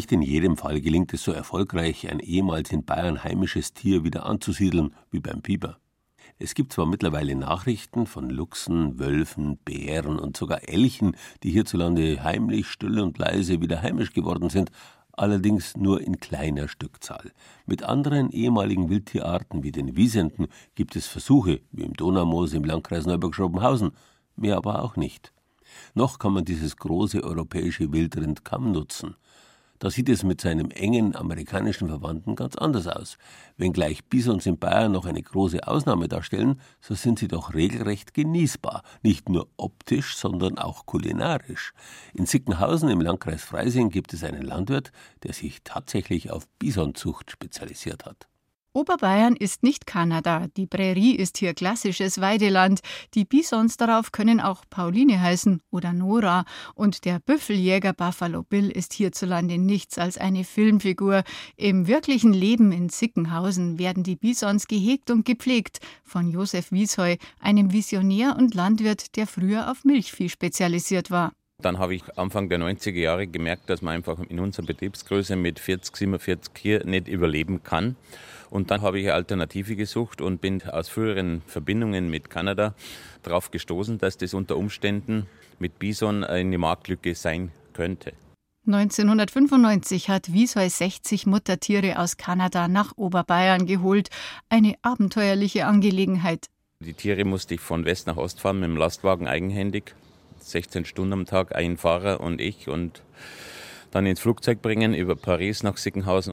Nicht in jedem Fall gelingt es so erfolgreich, ein ehemals in Bayern heimisches Tier wieder anzusiedeln, wie beim Biber. Es gibt zwar mittlerweile Nachrichten von Luchsen, Wölfen, Bären und sogar Elchen, die hierzulande heimlich, still und leise wieder heimisch geworden sind, allerdings nur in kleiner Stückzahl. Mit anderen ehemaligen Wildtierarten wie den Wiesenten gibt es Versuche, wie im Donaumoos im Landkreis Neuburg-Schrobenhausen, mehr aber auch nicht. Noch kann man dieses große europäische Wildrind kaum nutzen. Da sieht es mit seinem engen amerikanischen Verwandten ganz anders aus. Wenngleich Bisons in Bayern noch eine große Ausnahme darstellen, so sind sie doch regelrecht genießbar, nicht nur optisch, sondern auch kulinarisch. In Sickenhausen im Landkreis Freising gibt es einen Landwirt, der sich tatsächlich auf Bisonzucht spezialisiert hat. Oberbayern ist nicht Kanada, die Prärie ist hier klassisches Weideland, die Bisons darauf können auch Pauline heißen oder Nora und der Büffeljäger Buffalo Bill ist hierzulande nichts als eine Filmfigur. Im wirklichen Leben in Sickenhausen werden die Bisons gehegt und gepflegt von Josef Wiesheu, einem Visionär und Landwirt, der früher auf Milchvieh spezialisiert war. Dann habe ich Anfang der 90er Jahre gemerkt, dass man einfach in unserer Betriebsgröße mit 40, 47 Kühe nicht überleben kann. Und dann habe ich eine Alternative gesucht und bin aus früheren Verbindungen mit Kanada darauf gestoßen, dass das unter Umständen mit Bison eine Marktlücke sein könnte. 1995 hat Wiesheu 60 Muttertiere aus Kanada nach Oberbayern geholt. Eine abenteuerliche Angelegenheit. Die Tiere musste ich von West nach Ost fahren mit dem Lastwagen eigenhändig. 16 Stunden am Tag, ein Fahrer und ich und dann ins Flugzeug bringen über Paris nach Sickenhausen.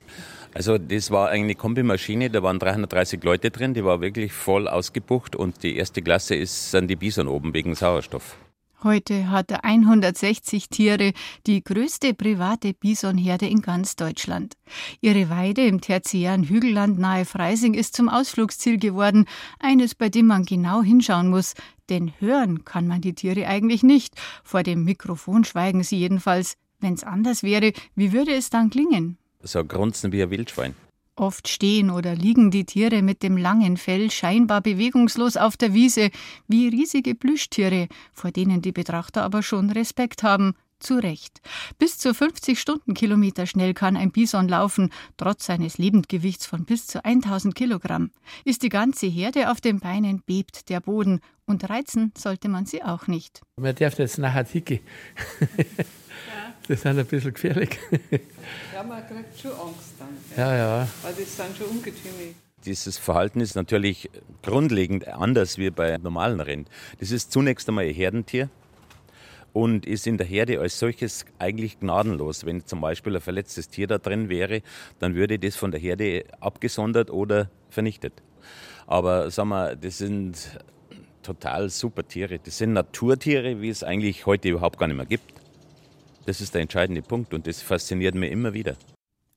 Also das war eine Kombimaschine, da waren 330 Leute drin, die war wirklich voll ausgebucht und die erste Klasse ist an die Bison oben wegen Sauerstoff. Heute hat er 160 Tiere, die größte private Bisonherde in ganz Deutschland. Ihre Weide im tertiären Hügelland nahe Freising ist zum Ausflugsziel geworden, eines, bei dem man genau hinschauen muss, denn hören kann man die Tiere eigentlich nicht. Vor dem Mikrofon schweigen sie jedenfalls. Wenn's anders wäre, wie würde es dann klingen? So grunzen wie ein Wildschwein. Oft stehen oder liegen die Tiere mit dem langen Fell scheinbar bewegungslos auf der Wiese, wie riesige Plüschtiere, vor denen die Betrachter aber schon Respekt haben. Zu Recht. Bis zu 50 Stundenkilometer schnell kann ein Bison laufen, trotz seines Lebendgewichts von bis zu 1000 Kilogramm. Ist die ganze Herde auf den Beinen, bebt der Boden. Und reizen sollte man sie auch nicht. Man darf jetzt nachher ticke. Das sind ein bisschen gefährlich. Ja, man kriegt schon Angst dann. Ja, ja. Weil das sind schon Ungetüme. Dieses Verhalten ist natürlich grundlegend anders wie bei normalen Rind. Das ist zunächst einmal ein Herdentier und ist in der Herde als solches eigentlich gnadenlos. Wenn zum Beispiel ein verletztes Tier da drin wäre, dann würde das von der Herde abgesondert oder vernichtet. Aber sagen wir, das sind total super Tiere. Das sind Naturtiere, wie es eigentlich heute überhaupt gar nicht mehr gibt. Das ist der entscheidende Punkt und das fasziniert mich immer wieder.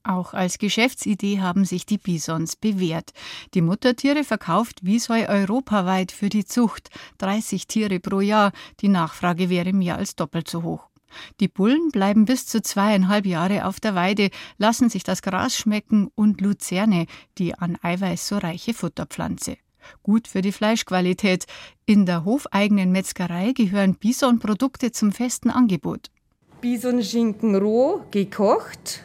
Auch als Geschäftsidee haben sich die Bisons bewährt. Die Muttertiere verkauft Wiesheu europaweit für die Zucht, 30 Tiere pro Jahr. Die Nachfrage wäre mehr als doppelt so hoch. Die Bullen bleiben bis zu zweieinhalb Jahre auf der Weide, lassen sich das Gras schmecken und Luzerne, die an Eiweiß so reiche Futterpflanze. Gut für die Fleischqualität. In der hofeigenen Metzgerei gehören Bisonprodukte zum festen Angebot. Bisonschinken roh, gekocht,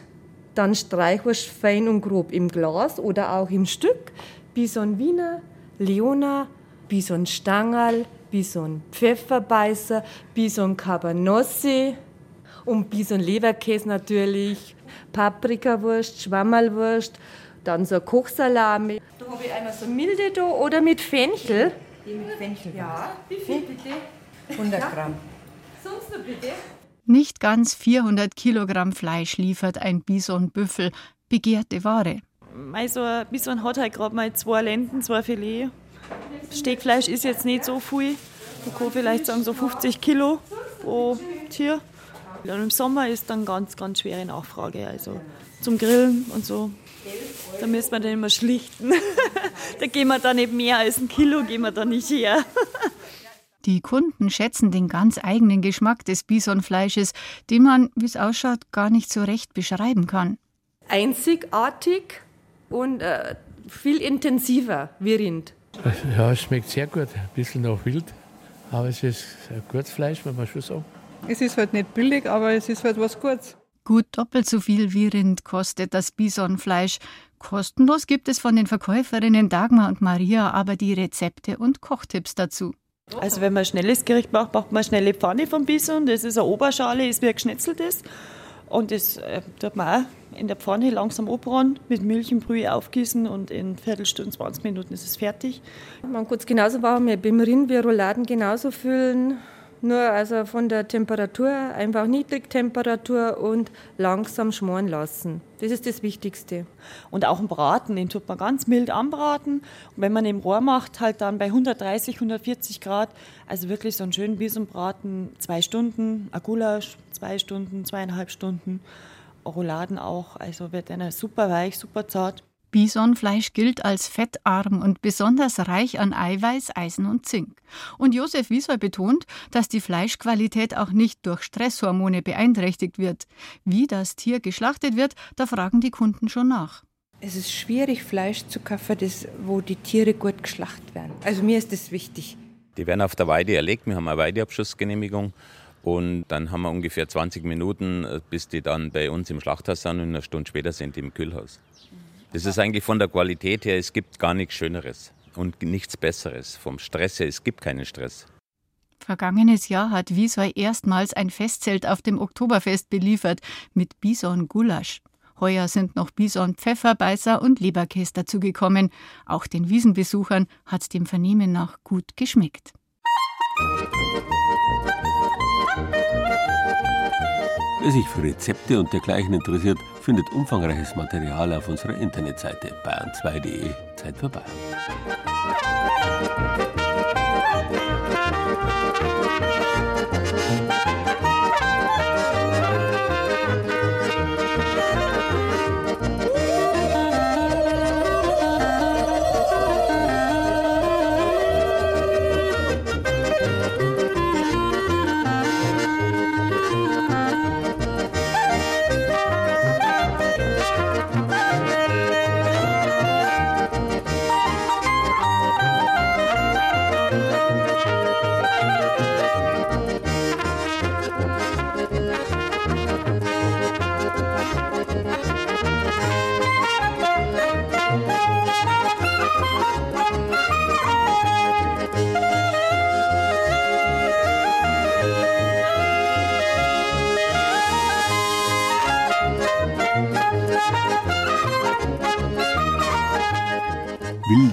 dann Streichwurst fein und grob im Glas oder auch im Stück, Bison Wiener, Leona, Bison Stangerl, Bison Pfefferbeißer, Bison Cabanossi und Bison Leberkäse natürlich, Paprikawurst, Schwammerlwurst, dann so Kochsalami. Da habe ich einmal so milde da oder mit Fenchel. Die mit Fenchel. Ja, wie viel bitte? 100 Gramm. Sonst noch bitte? Nicht ganz 400 Kilogramm Fleisch liefert ein Bisonbüffel, begehrte Ware. Mei, so ein Bison hat halt gerade mal zwei Lenden, zwei Filet. Steckfleisch ist jetzt nicht so viel. Man kann vielleicht sagen so 50 Kilo pro Tier. Und im Sommer ist dann ganz, ganz schwere Nachfrage. Also zum Grillen und so. Da müssen wir dann immer schlichten. da gehen wir dann nicht mehr als ein Kilo, gehen wir da nicht her. Die Kunden schätzen den ganz eigenen Geschmack des Bisonfleisches, den man, wie es ausschaut, gar nicht so recht beschreiben kann. Einzigartig und äh, viel intensiver wie Rind. Ja, es schmeckt sehr gut. Ein bisschen noch wild. Aber es ist ein gutes Fleisch, muss man schon sagen. Es ist halt nicht billig, aber es ist halt was Gutes. Gut doppelt so viel wie Rind kostet das Bisonfleisch. Kostenlos gibt es von den Verkäuferinnen Dagmar und Maria aber die Rezepte und Kochtipps dazu. Also wenn man ein schnelles Gericht macht, macht man eine schnelle Pfanne vom Bison. Das ist eine Oberschale, ist wie ein geschnetzeltes. Und das äh, tut man auch in der Pfanne langsam abbrauen, mit Milch und Brühe aufgießen und in Viertelstunde, 20 Minuten ist es fertig. Man kann es genauso machen, wir beim Rind, wir Rouladen genauso füllen. Nur also von der Temperatur, einfach Niedrigtemperatur und langsam schmoren lassen. Das ist das Wichtigste. Und auch ein Braten, den tut man ganz mild anbraten. Und wenn man im Rohr macht, halt dann bei 130, 140 Grad, also wirklich so einen schönen Bisonbraten, zwei Stunden, ein Gulasch, zwei Stunden, zweieinhalb Stunden. Rouladen auch, also wird einer super weich, super zart. Bisonfleisch gilt als fettarm und besonders reich an Eiweiß, Eisen und Zink. Und Josef Wiesoy betont, dass die Fleischqualität auch nicht durch Stresshormone beeinträchtigt wird. Wie das Tier geschlachtet wird, da fragen die Kunden schon nach. Es ist schwierig, Fleisch zu kaufen, das, wo die Tiere gut geschlachtet werden. Also mir ist das wichtig. Die werden auf der Weide erlegt. Wir haben eine Weideabschussgenehmigung. Und dann haben wir ungefähr 20 Minuten, bis die dann bei uns im Schlachthaus sind und eine Stunde später sind die im Kühlhaus. Das ist eigentlich von der Qualität her, es gibt gar nichts Schöneres und nichts Besseres. Vom Stress her, es gibt keinen Stress. Vergangenes Jahr hat Wiesoi erstmals ein Festzelt auf dem Oktoberfest beliefert mit Bison-Gulasch. Heuer sind noch Bison, Pfefferbeißer und Leberkäse dazugekommen. Auch den Wiesenbesuchern hat dem Vernehmen nach gut geschmeckt. Wer sich für Rezepte und dergleichen interessiert, findet umfangreiches Material auf unserer Internetseite bayern2.de. Zeit für Bayern.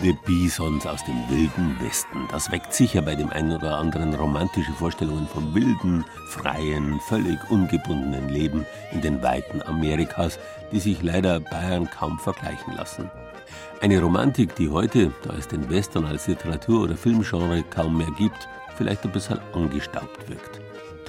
Wilde Bisons aus dem wilden Westen. Das weckt sicher bei dem einen oder anderen romantische Vorstellungen vom wilden, freien, völlig ungebundenen Leben in den Weiten Amerikas, die sich leider Bayern kaum vergleichen lassen. Eine Romantik, die heute, da es den Western als Literatur- oder Filmgenre kaum mehr gibt, vielleicht ein bisschen angestaubt wirkt.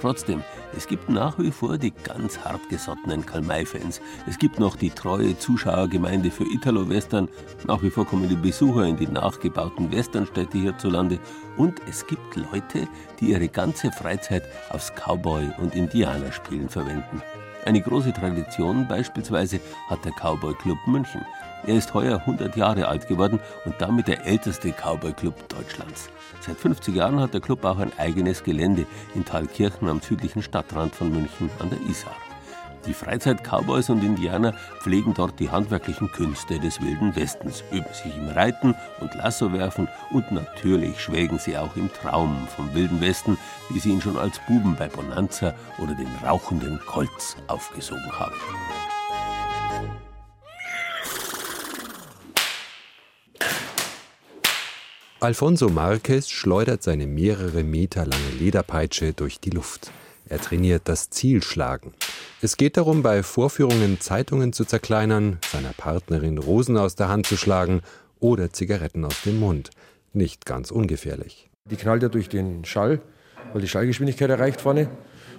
Trotzdem, es gibt nach wie vor die ganz hartgesottenen Karl-May-Fans. Es gibt noch die treue Zuschauergemeinde für Italo-Western. Nach wie vor kommen die Besucher in die nachgebauten Westernstädte hierzulande. Und es gibt Leute, die ihre ganze Freizeit aufs Cowboy- und Indianerspielen verwenden. Eine große Tradition beispielsweise hat der Cowboy Club München. Er ist heuer 100 Jahre alt geworden und damit der älteste Cowboy Club Deutschlands. Seit 50 Jahren hat der Club auch ein eigenes Gelände in Thalkirchen am südlichen Stadtrand von München an der Isar. Die Freizeit-Cowboys und Indianer pflegen dort die handwerklichen Künste des Wilden Westens, üben sich im Reiten und Lassowerfen und natürlich schwelgen sie auch im Traum vom Wilden Westen, wie sie ihn schon als Buben bei Bonanza oder den rauchenden Colts aufgesogen haben. Alfonso Marquez schleudert seine mehrere Meter lange Lederpeitsche durch die Luft. Er trainiert das Zielschlagen. Es geht darum, bei Vorführungen Zeitungen zu zerkleinern, seiner Partnerin Rosen aus der Hand zu schlagen oder Zigaretten aus dem Mund. Nicht ganz ungefährlich. Die knallt ja durch den Schall, weil die Schallgeschwindigkeit erreicht vorne.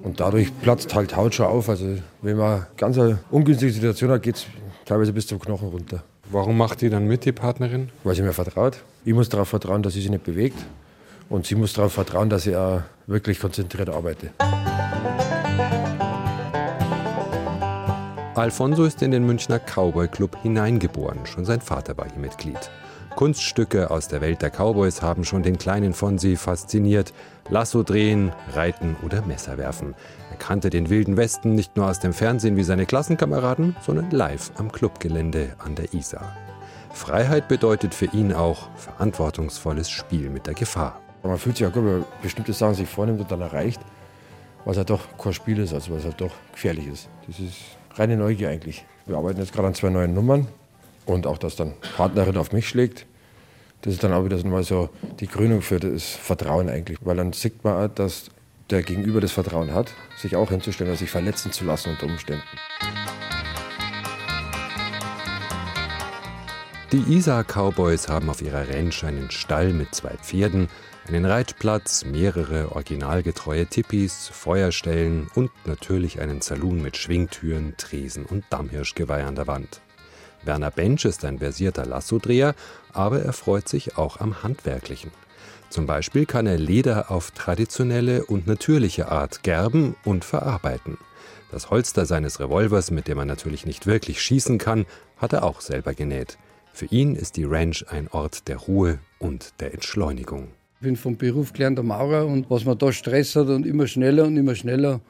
Und dadurch platzt halt Haut schon auf. Also wenn man ganz eine ungünstige Situation hat, geht es teilweise bis zum Knochen runter. Warum macht die dann mit, die Partnerin? Weil sie mir vertraut. Ich muss darauf vertrauen, dass sie sich nicht bewegt. Und sie muss darauf vertrauen, dass ich auch wirklich konzentriert arbeite. Alfonso ist in den Münchner Cowboy Club hineingeboren. Schon sein Vater war hier Mitglied. Kunststücke aus der Welt der Cowboys haben schon den kleinen Fonsi fasziniert. Lasso drehen, reiten oder Messer werfen. Er kannte den wilden Westen nicht nur aus dem Fernsehen wie seine Klassenkameraden, sondern live am Clubgelände an der Isar. Freiheit bedeutet für ihn auch verantwortungsvolles Spiel mit der Gefahr. Man fühlt sich auch gut, wenn man bestimmte Sachen sich vornimmt und dann erreicht, was ja doch kein Spiel ist, also was ja doch gefährlich ist. Das ist reine Neugier eigentlich. Wir arbeiten jetzt gerade an zwei neuen Nummern und auch, dass dann Partnerin auf mich schlägt. Das ist dann auch wieder so die Krönung für das Vertrauen eigentlich. Weil dann sieht man dass der Gegenüber das Vertrauen hat, sich auch hinzustellen und sich verletzen zu lassen unter Umständen. Die Isar Cowboys haben auf ihrer Ranch einen Stall mit zwei Pferden, einen Reitplatz, mehrere originalgetreue Tippis, Feuerstellen und natürlich einen Saloon mit Schwingtüren, Tresen und Dammhirschgeweih an der Wand. Werner Bench ist ein versierter Lassodreher, aber er freut sich auch am Handwerklichen. Zum Beispiel kann er Leder auf traditionelle und natürliche Art gerben und verarbeiten. Das Holster seines Revolvers, mit dem er natürlich nicht wirklich schießen kann, hat er auch selber genäht. Für ihn ist die Ranch ein Ort der Ruhe und der Entschleunigung. Ich bin vom Beruf gelernter Maurer und was man da Stress hat und immer schneller und immer schneller.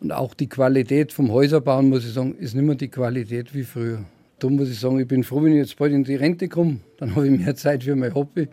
Und auch die Qualität vom Häuserbauen, muss ich sagen, ist nicht mehr die Qualität wie früher. Da muss ich sagen, ich bin froh, wenn ich jetzt bald in die Rente komme. Dann habe ich mehr Zeit für mein Hobby.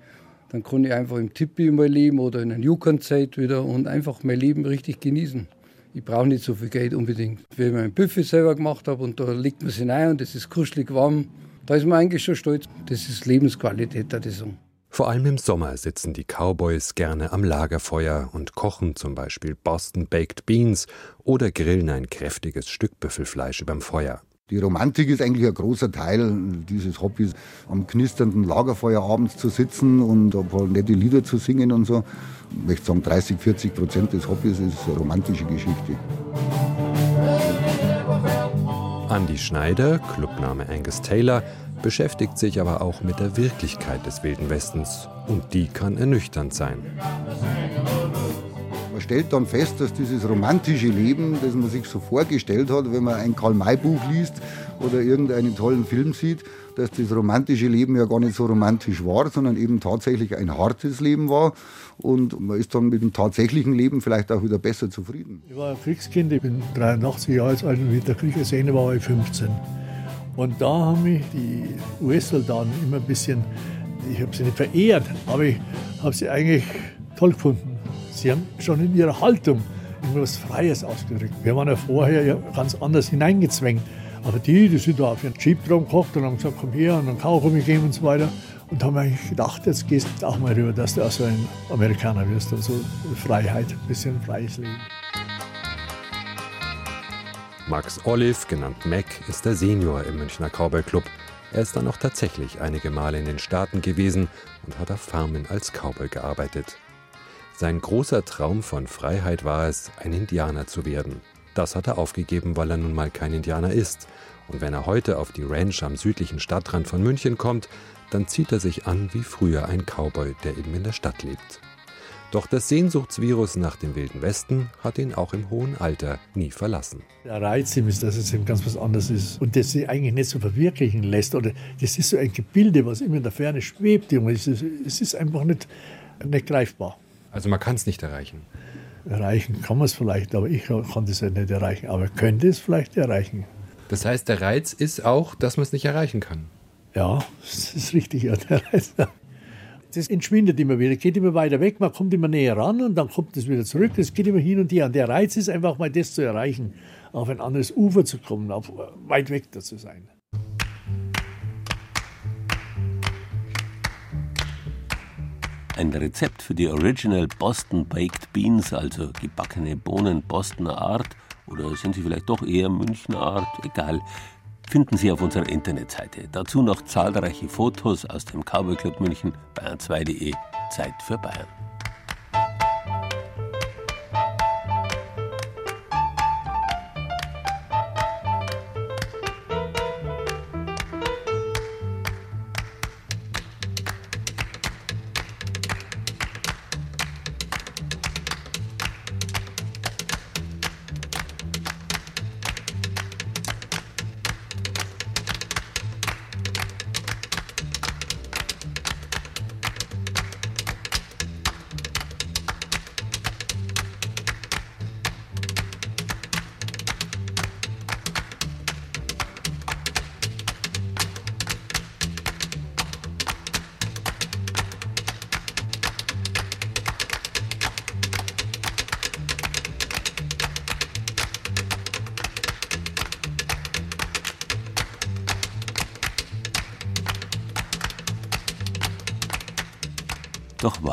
Dann kann ich einfach im Tippi mal leben oder in einer Yukon-Zeit wieder und einfach mein Leben richtig genießen. Ich brauche nicht so viel Geld unbedingt. Wenn ich mein Buffet selber gemacht habe und da legt man sich rein und es ist kuschelig warm, da ist man eigentlich schon stolz. Das ist Lebensqualität, würde ich sagen. Vor allem im Sommer sitzen die Cowboys gerne am Lagerfeuer und kochen zum Beispiel Boston Baked Beans oder grillen ein kräftiges Stück Büffelfleisch überm Feuer. Die Romantik ist eigentlich ein großer Teil dieses Hobbys, am knisternden Lagerfeuer abends zu sitzen und ein paar nette Lieder zu singen und so. Ich möchte sagen, 30, 40 Prozent des Hobbys ist eine romantische Geschichte. Andy Schneider, Clubname Angus Taylor, beschäftigt sich aber auch mit der Wirklichkeit des Wilden Westens. Und die kann ernüchternd sein. Man stellt dann fest, dass dieses romantische Leben, das man sich so vorgestellt hat, wenn man ein Karl-May-Buch liest oder irgendeinen tollen Film sieht, dass das romantische Leben ja gar nicht so romantisch war, sondern eben tatsächlich ein hartes Leben war. Und man ist dann mit dem tatsächlichen Leben vielleicht auch wieder besser zufrieden. Ich war ein Kriegskind, ich bin 83 Jahre alt und mit der Krieg war ich 15. Und da haben mich die US-Soldaten immer ein bisschen, ich habe sie nicht verehrt, aber ich habe sie eigentlich toll gefunden. Sie haben schon in ihrer Haltung immer was Freies ausgedrückt. Wir waren ja vorher ja ganz anders hineingezwängt. Aber die, die sind da auf ihren Jeep drum gekocht und haben gesagt, komm her und dann Kaugummi geben und so weiter. Und haben eigentlich gedacht, jetzt gehst du auch mal rüber, dass du auch so ein Amerikaner wirst und so Freiheit, ein bisschen freies Leben. Max Olive, genannt Mac, ist der Senior im Münchner Cowboy Club. Er ist dann auch tatsächlich einige Male in den Staaten gewesen und hat auf Farmen als Cowboy gearbeitet. Sein großer Traum von Freiheit war es, ein Indianer zu werden. Das hat er aufgegeben, weil er nun mal kein Indianer ist. Und wenn er heute auf die Ranch am südlichen Stadtrand von München kommt, dann zieht er sich an wie früher ein Cowboy, der eben in der Stadt lebt. Doch das Sehnsuchtsvirus nach dem Wilden Westen hat ihn auch im hohen Alter nie verlassen. Der Reiz ist, dass es eben ganz was anderes ist und das sich eigentlich nicht so verwirklichen lässt. Oder das ist so ein Gebilde, was immer in der Ferne schwebt. Es ist einfach nicht, nicht greifbar. Also man kann es nicht erreichen. Erreichen kann man es vielleicht, aber ich kann das ja nicht erreichen. Aber könnte es vielleicht erreichen. Das heißt, der Reiz ist auch, dass man es nicht erreichen kann. Ja, das ist richtig. Ja, der Reiz das entschwindet immer wieder, geht immer weiter weg, man kommt immer näher ran und dann kommt es wieder zurück. Es geht immer hin und her. Und der Reiz ist einfach mal das zu erreichen, auf ein anderes Ufer zu kommen, auf weit weg da zu sein. Ein Rezept für die Original Boston Baked Beans, also gebackene Bohnen Bostoner Art, oder sind sie vielleicht doch eher Münchner Art? Egal finden Sie auf unserer Internetseite. Dazu noch zahlreiche Fotos aus dem Cowboy Club München, bayern2.de, Zeit für Bayern.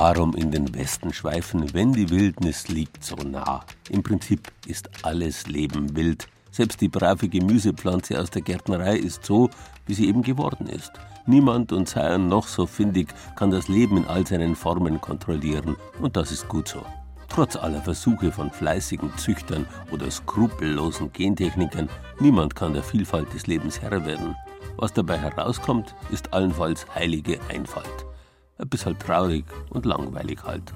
Warum in den Westen schweifen, wenn die Wildnis liegt so nah? Im Prinzip ist alles Leben wild. Selbst die brave Gemüsepflanze aus der Gärtnerei ist so, wie sie eben geworden ist. Niemand und sei er noch so findig kann das Leben in all seinen Formen kontrollieren. Und das ist gut so. Trotz aller Versuche von fleißigen Züchtern oder skrupellosen Gentechnikern, niemand kann der Vielfalt des Lebens Herr werden. Was dabei herauskommt, ist allenfalls heilige Einfalt. Ein bisschen traurig und langweilig halt.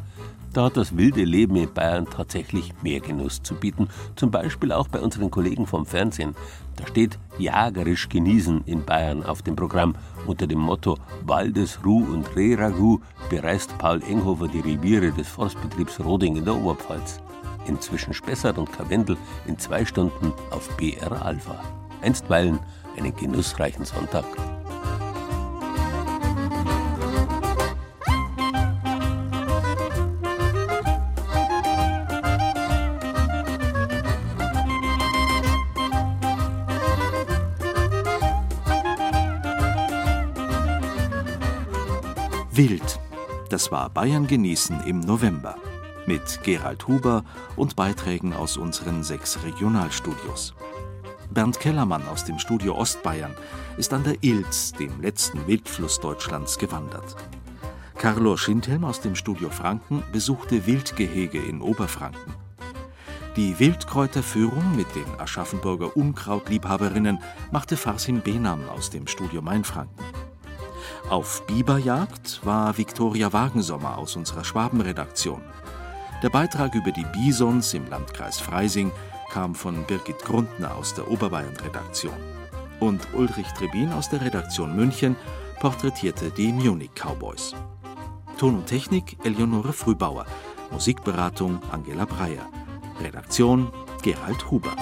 Da hat das wilde Leben in Bayern tatsächlich mehr Genuss zu bieten. Zum Beispiel auch bei unseren Kollegen vom Fernsehen. Da steht Jagerisch genießen in Bayern auf dem Programm. Unter dem Motto Waldesruh und Rehragout bereist Paul Enghofer die Reviere des Forstbetriebs Roding in der Oberpfalz. Inzwischen Spessart und Karwendel in zwei Stunden auf BR Alpha. Einstweilen einen genussreichen Sonntag. Wild. Das war Bayern genießen im November. Mit Gerald Huber und Beiträgen aus unseren sechs Regionalstudios. Bernd Kellermann aus dem Studio Ostbayern ist an der Ilz, dem letzten Wildfluss Deutschlands, gewandert. Carlo Schindhelm aus dem Studio Franken besuchte Wildgehege in Oberfranken. Die Wildkräuterführung mit den Aschaffenburger Unkrautliebhaberinnen machte Farsim Benam aus dem Studio Mainfranken. Auf Biberjagd war Viktoria Wagensommer aus unserer Schwabenredaktion. Der Beitrag über die Bisons im Landkreis Freising kam von Birgit Grundner aus der Oberbayern-Redaktion. Und Ulrich Trebin aus der Redaktion München porträtierte die Munich Cowboys. Ton und Technik Eleonore Frühbauer, Musikberatung Angela Breyer, Redaktion Gerald Huber.